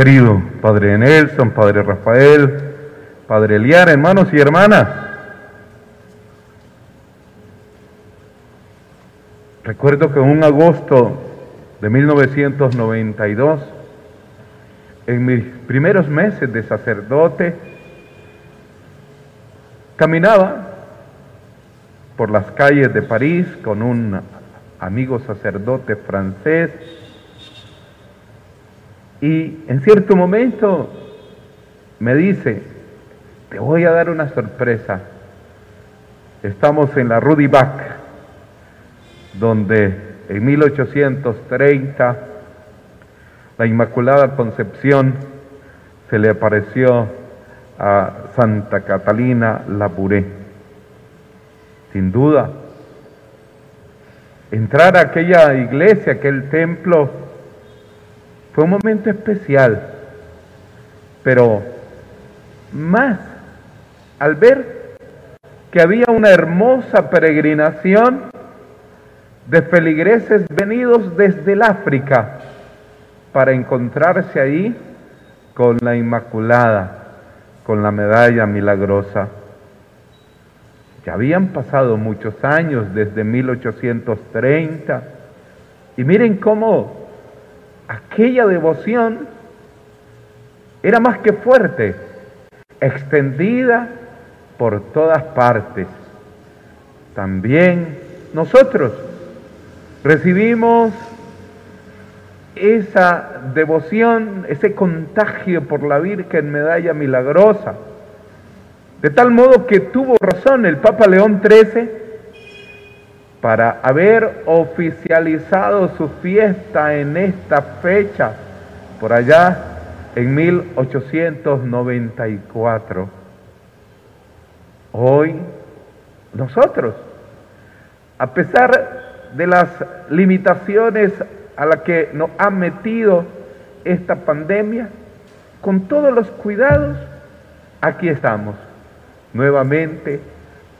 querido Padre Nelson, Padre Rafael, Padre Eliar, hermanos y hermanas. Recuerdo que en un agosto de 1992, en mis primeros meses de sacerdote, caminaba por las calles de París con un amigo sacerdote francés y en cierto momento me dice, te voy a dar una sorpresa. Estamos en la Rudibac, donde en 1830 la Inmaculada Concepción se le apareció a Santa Catalina Labouré. Sin duda, entrar a aquella iglesia, aquel templo, fue un momento especial, pero más al ver que había una hermosa peregrinación de feligreses venidos desde el África para encontrarse ahí con la Inmaculada, con la medalla milagrosa. Ya habían pasado muchos años desde 1830 y miren cómo aquella devoción era más que fuerte, extendida por todas partes. También nosotros recibimos esa devoción, ese contagio por la Virgen Medalla Milagrosa. De tal modo que tuvo razón el Papa León XIII para haber oficializado su fiesta en esta fecha, por allá en 1894. Hoy nosotros, a pesar de las limitaciones a las que nos ha metido esta pandemia, con todos los cuidados, aquí estamos, nuevamente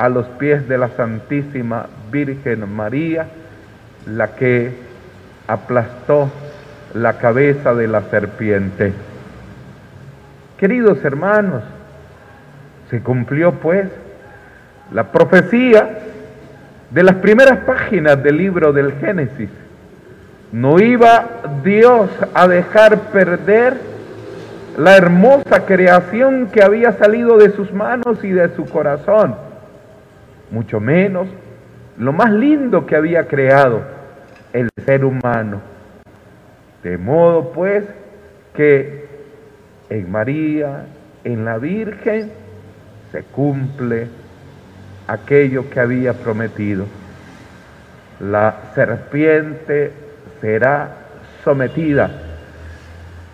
a los pies de la Santísima Virgen María, la que aplastó la cabeza de la serpiente. Queridos hermanos, se cumplió pues la profecía de las primeras páginas del libro del Génesis. No iba Dios a dejar perder la hermosa creación que había salido de sus manos y de su corazón mucho menos lo más lindo que había creado, el ser humano. De modo pues que en María, en la Virgen, se cumple aquello que había prometido. La serpiente será sometida.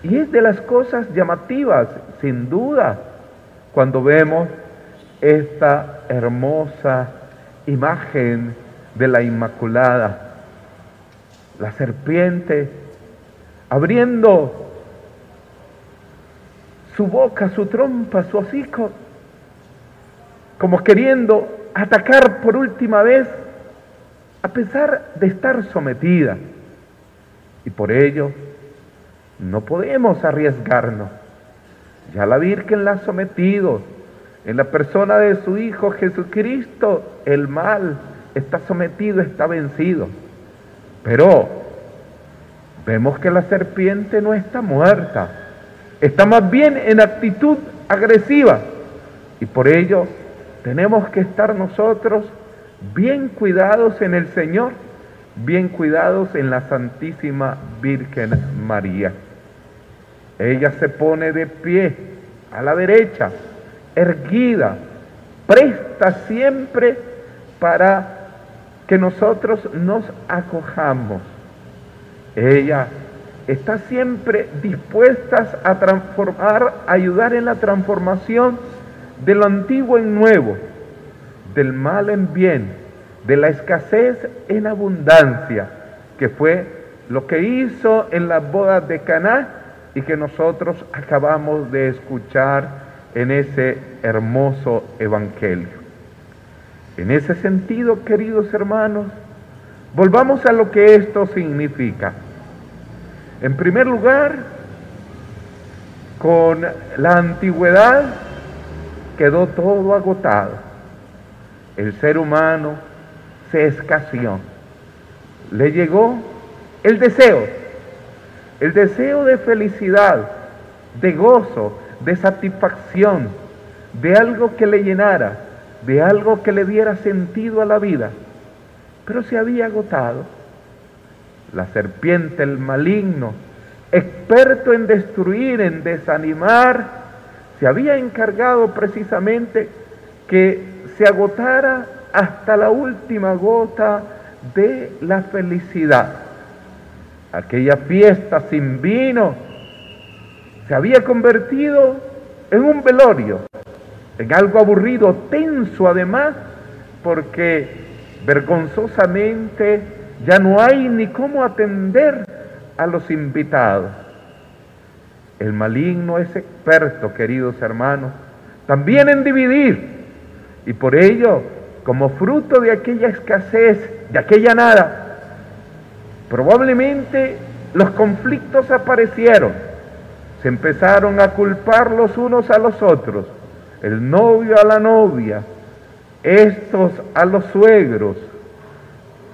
Y es de las cosas llamativas, sin duda, cuando vemos esta hermosa imagen de la Inmaculada. La serpiente abriendo su boca, su trompa, su hocico, como queriendo atacar por última vez, a pesar de estar sometida. Y por ello no podemos arriesgarnos. Ya la Virgen la ha sometido, en la persona de su Hijo Jesucristo, el mal está sometido, está vencido. Pero vemos que la serpiente no está muerta, está más bien en actitud agresiva. Y por ello tenemos que estar nosotros bien cuidados en el Señor, bien cuidados en la Santísima Virgen María. Ella se pone de pie a la derecha erguida, presta siempre para que nosotros nos acojamos. Ella está siempre dispuesta a transformar, ayudar en la transformación de lo antiguo en nuevo, del mal en bien, de la escasez en abundancia, que fue lo que hizo en las bodas de Caná y que nosotros acabamos de escuchar en ese hermoso evangelio. En ese sentido, queridos hermanos, volvamos a lo que esto significa. En primer lugar, con la antigüedad quedó todo agotado. El ser humano se escaseó. Le llegó el deseo, el deseo de felicidad, de gozo, de satisfacción, de algo que le llenara, de algo que le diera sentido a la vida. Pero se había agotado. La serpiente, el maligno, experto en destruir, en desanimar, se había encargado precisamente que se agotara hasta la última gota de la felicidad. Aquella fiesta sin vino se había convertido en un velorio, en algo aburrido, tenso además, porque vergonzosamente ya no hay ni cómo atender a los invitados. El maligno es experto, queridos hermanos, también en dividir. Y por ello, como fruto de aquella escasez, de aquella nada, probablemente los conflictos aparecieron. Se empezaron a culpar los unos a los otros. El novio a la novia, estos a los suegros.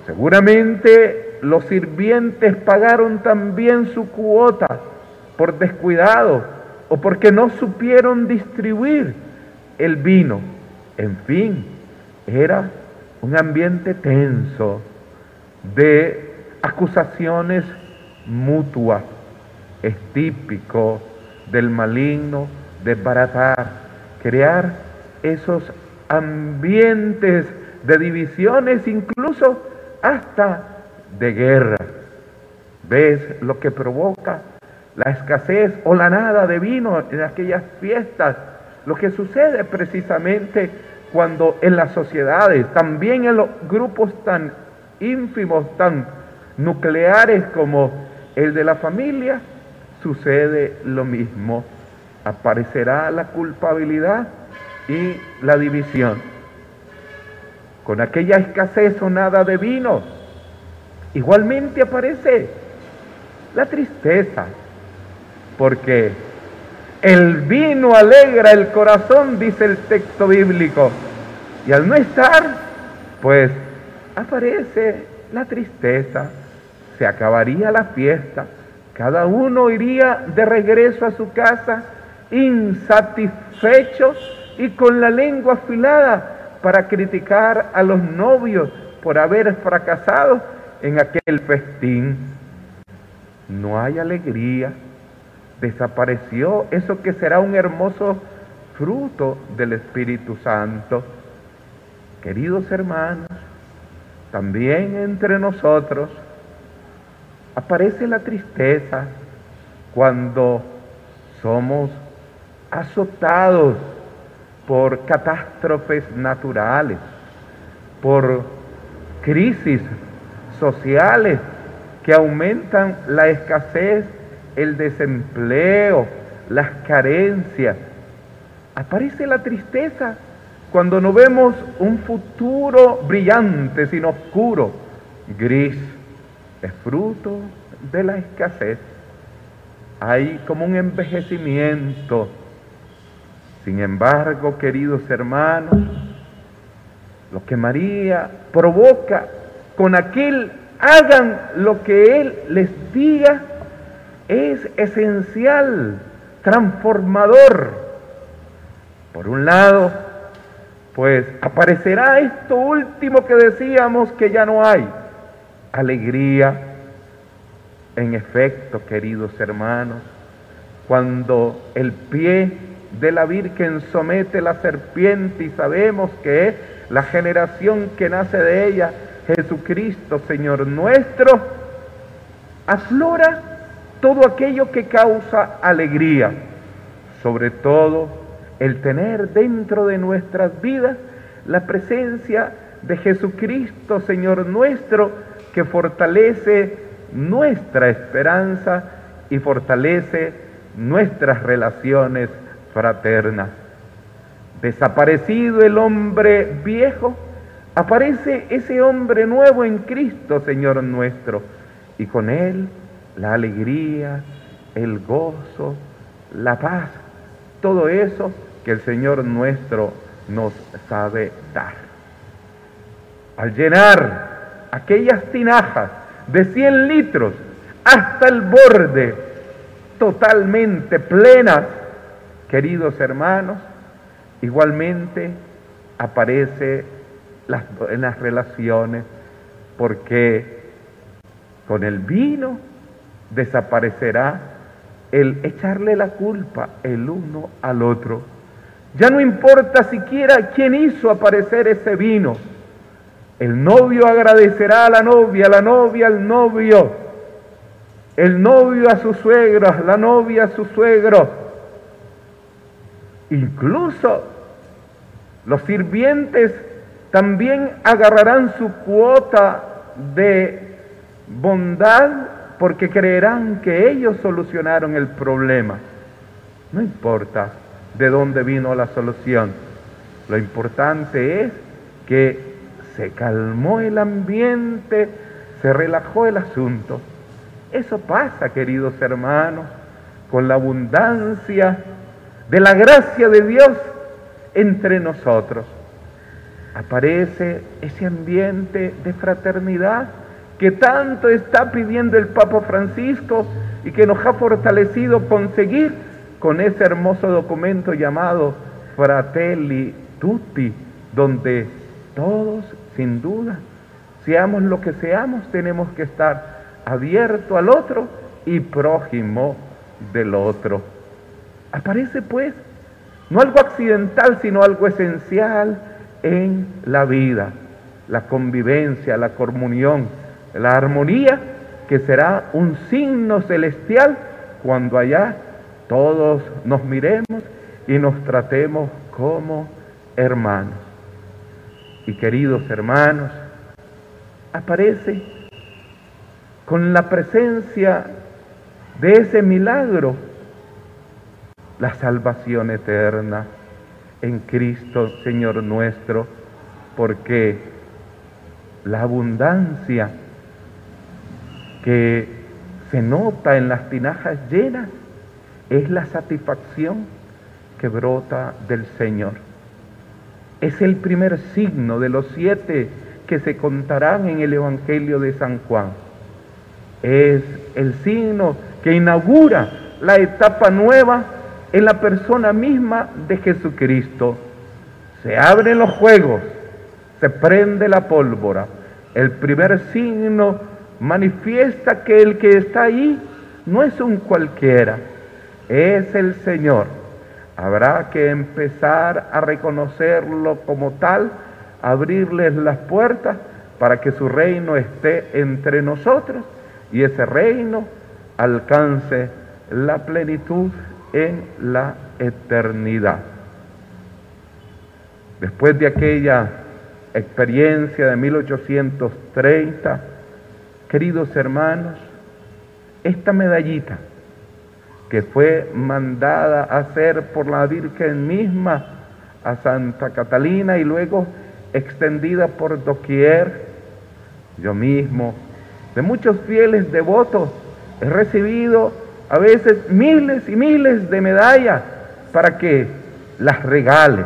Seguramente los sirvientes pagaron también su cuota por descuidado o porque no supieron distribuir el vino. En fin, era un ambiente tenso de acusaciones mutuas. Es típico del maligno desbaratar, crear esos ambientes de divisiones, incluso hasta de guerra. ¿Ves lo que provoca la escasez o la nada de vino en aquellas fiestas, lo que sucede precisamente cuando en las sociedades, también en los grupos tan ínfimos, tan nucleares como el de la familia, sucede lo mismo. Aparecerá la culpabilidad y la división. Con aquella escasez o nada de vino, igualmente aparece la tristeza, porque el vino alegra el corazón, dice el texto bíblico, y al no estar, pues aparece la tristeza, se acabaría la fiesta, cada uno iría de regreso a su casa insatisfecho y con la lengua afilada para criticar a los novios por haber fracasado en aquel festín. No hay alegría desapareció eso que será un hermoso fruto del Espíritu Santo. Queridos hermanos, también entre nosotros aparece la tristeza cuando somos azotados por catástrofes naturales, por crisis sociales que aumentan la escasez el desempleo, las carencias. Aparece la tristeza cuando no vemos un futuro brillante, sino oscuro, gris. Es fruto de la escasez. Hay como un envejecimiento. Sin embargo, queridos hermanos, lo que María provoca con aquel hagan lo que Él les diga, es esencial, transformador. Por un lado, pues aparecerá esto último que decíamos que ya no hay, alegría. En efecto, queridos hermanos, cuando el pie de la Virgen somete la serpiente y sabemos que es la generación que nace de ella, Jesucristo, Señor nuestro, aflora todo aquello que causa alegría, sobre todo el tener dentro de nuestras vidas la presencia de Jesucristo, Señor nuestro, que fortalece nuestra esperanza y fortalece nuestras relaciones fraternas. Desaparecido el hombre viejo, aparece ese hombre nuevo en Cristo, Señor nuestro, y con él la alegría, el gozo, la paz, todo eso que el Señor nuestro nos sabe dar. Al llenar aquellas tinajas de 100 litros hasta el borde, totalmente plenas, queridos hermanos, igualmente aparece las relaciones porque con el vino desaparecerá el echarle la culpa el uno al otro. Ya no importa siquiera quién hizo aparecer ese vino. El novio agradecerá a la novia, la novia al novio, el novio a su suegro, la novia a su suegro. Incluso los sirvientes también agarrarán su cuota de bondad porque creerán que ellos solucionaron el problema. No importa de dónde vino la solución. Lo importante es que se calmó el ambiente, se relajó el asunto. Eso pasa, queridos hermanos, con la abundancia de la gracia de Dios entre nosotros. Aparece ese ambiente de fraternidad que tanto está pidiendo el Papa Francisco y que nos ha fortalecido conseguir con ese hermoso documento llamado Fratelli Tutti, donde todos, sin duda, seamos lo que seamos, tenemos que estar abierto al otro y prójimo del otro. Aparece pues no algo accidental, sino algo esencial en la vida, la convivencia, la comunión, la armonía, que será un signo celestial cuando allá todos nos miremos y nos tratemos como hermanos. Y queridos hermanos, aparece con la presencia de ese milagro la salvación eterna en Cristo, Señor nuestro, porque la abundancia que se nota en las tinajas llenas es la satisfacción que brota del Señor. Es el primer signo de los siete que se contarán en el Evangelio de San Juan. Es el signo que inaugura la etapa nueva en la persona misma de Jesucristo. Se abren los juegos, se prende la pólvora. El primer signo manifiesta que el que está ahí no es un cualquiera, es el Señor. Habrá que empezar a reconocerlo como tal, abrirles las puertas para que su reino esté entre nosotros y ese reino alcance la plenitud en la eternidad. Después de aquella experiencia de 1830, queridos hermanos, esta medallita que fue mandada a hacer por la Virgen misma a Santa Catalina y luego extendida por doquier, yo mismo, de muchos fieles devotos, he recibido a veces miles y miles de medallas para que las regale.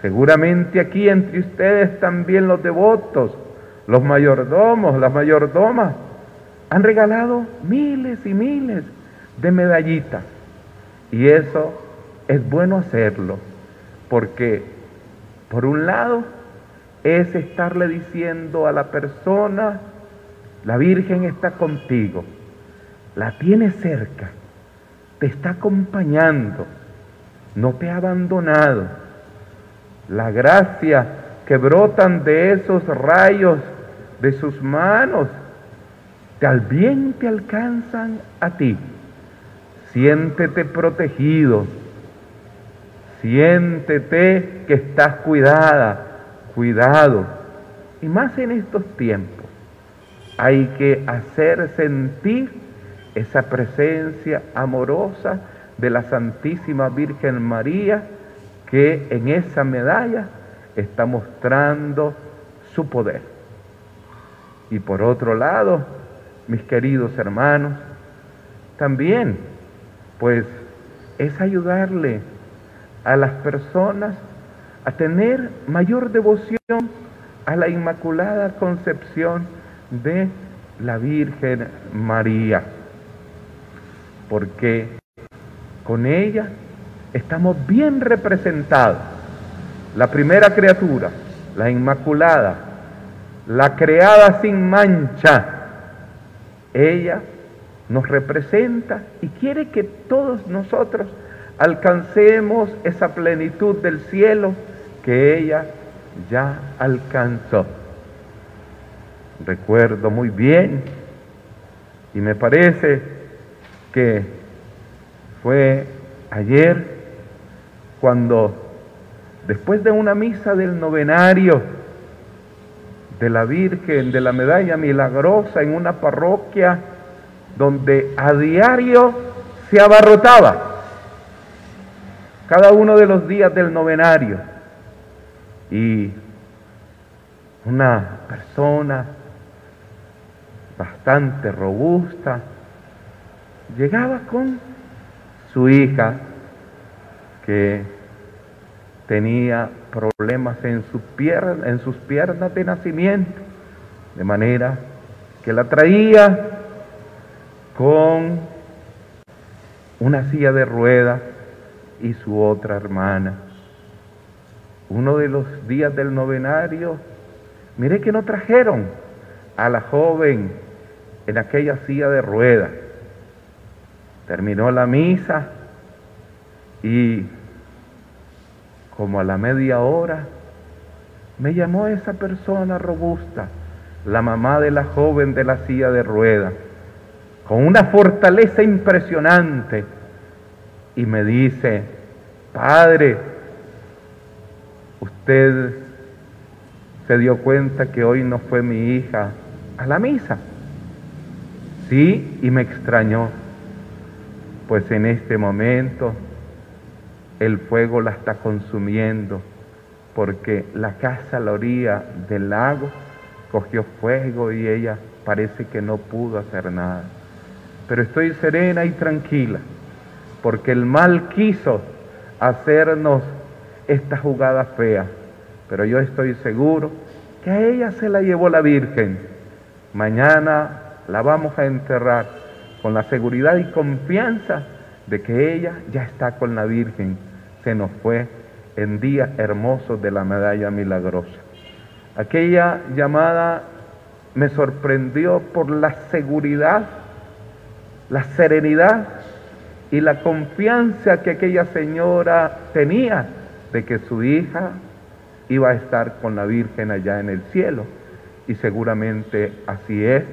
Seguramente aquí entre ustedes también los devotos, los mayordomos, las mayordomas, han regalado miles y miles de medallitas. Y eso es bueno hacerlo, porque por un lado es estarle diciendo a la persona, la Virgen está contigo la tiene cerca, te está acompañando, no te ha abandonado. La gracia que brotan de esos rayos de sus manos, tal bien te alcanzan a ti. Siéntete protegido, siéntete que estás cuidada, cuidado. Y más en estos tiempos, hay que hacer sentir esa presencia amorosa de la Santísima Virgen María que en esa medalla está mostrando su poder. Y por otro lado, mis queridos hermanos, también, pues es ayudarle a las personas a tener mayor devoción a la Inmaculada Concepción de la Virgen María, porque con ella estamos bien representados. La primera criatura, la Inmaculada, la creada sin mancha, ella nos representa y quiere que todos nosotros alcancemos esa plenitud del cielo que ella ya alcanzó. Recuerdo muy bien y me parece que fue ayer cuando después de una misa del novenario de la Virgen de la Medalla Milagrosa en una parroquia donde a diario se abarrotaba cada uno de los días del novenario. Y una persona bastante robusta llegaba con su hija que tenía problemas en, su en sus piernas de nacimiento, de manera que la traía con una silla de ruedas y su otra hermana. Uno de los días del novenario, mire que no trajeron a la joven en aquella silla de ruedas. Terminó la misa y como a la media hora me llamó esa persona robusta, la mamá de la joven de la silla de ruedas, con una fortaleza impresionante y me dice, Padre, usted se dio cuenta que hoy no fue mi hija a la misa. Sí, y me extrañó, pues en este momento el fuego la está consumiendo, porque la casa a la orilla del lago cogió fuego y ella parece que no pudo hacer nada. Pero estoy serena y tranquila porque el mal quiso hacernos esta jugada fea, pero yo estoy seguro que a ella se la llevó la Virgen. Mañana la vamos a enterrar con la seguridad y confianza de que ella ya está con la Virgen. Se nos fue en días hermosos de la medalla milagrosa. Aquella llamada me sorprendió por la seguridad, la serenidad y la confianza que aquella señora tenía de que su hija iba a estar con la Virgen allá en el cielo. Y seguramente así es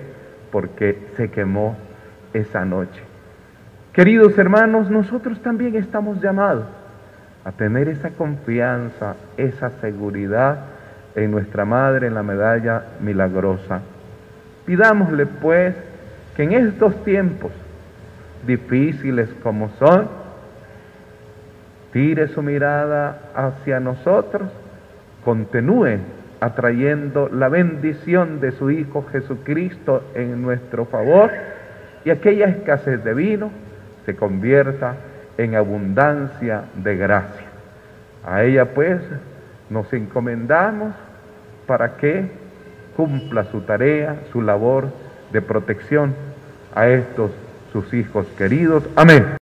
porque se quemó esa noche. Queridos hermanos, nosotros también estamos llamados a tener esa confianza, esa seguridad en nuestra Madre, en la medalla milagrosa. Pidámosle pues que en estos tiempos difíciles como son, tire su mirada hacia nosotros, continúe atrayendo la bendición de su Hijo Jesucristo en nuestro favor y aquella escasez de vino se convierta en abundancia de gracia. A ella pues nos encomendamos para que cumpla su tarea, su labor de protección a estos sus hijos queridos. Amén.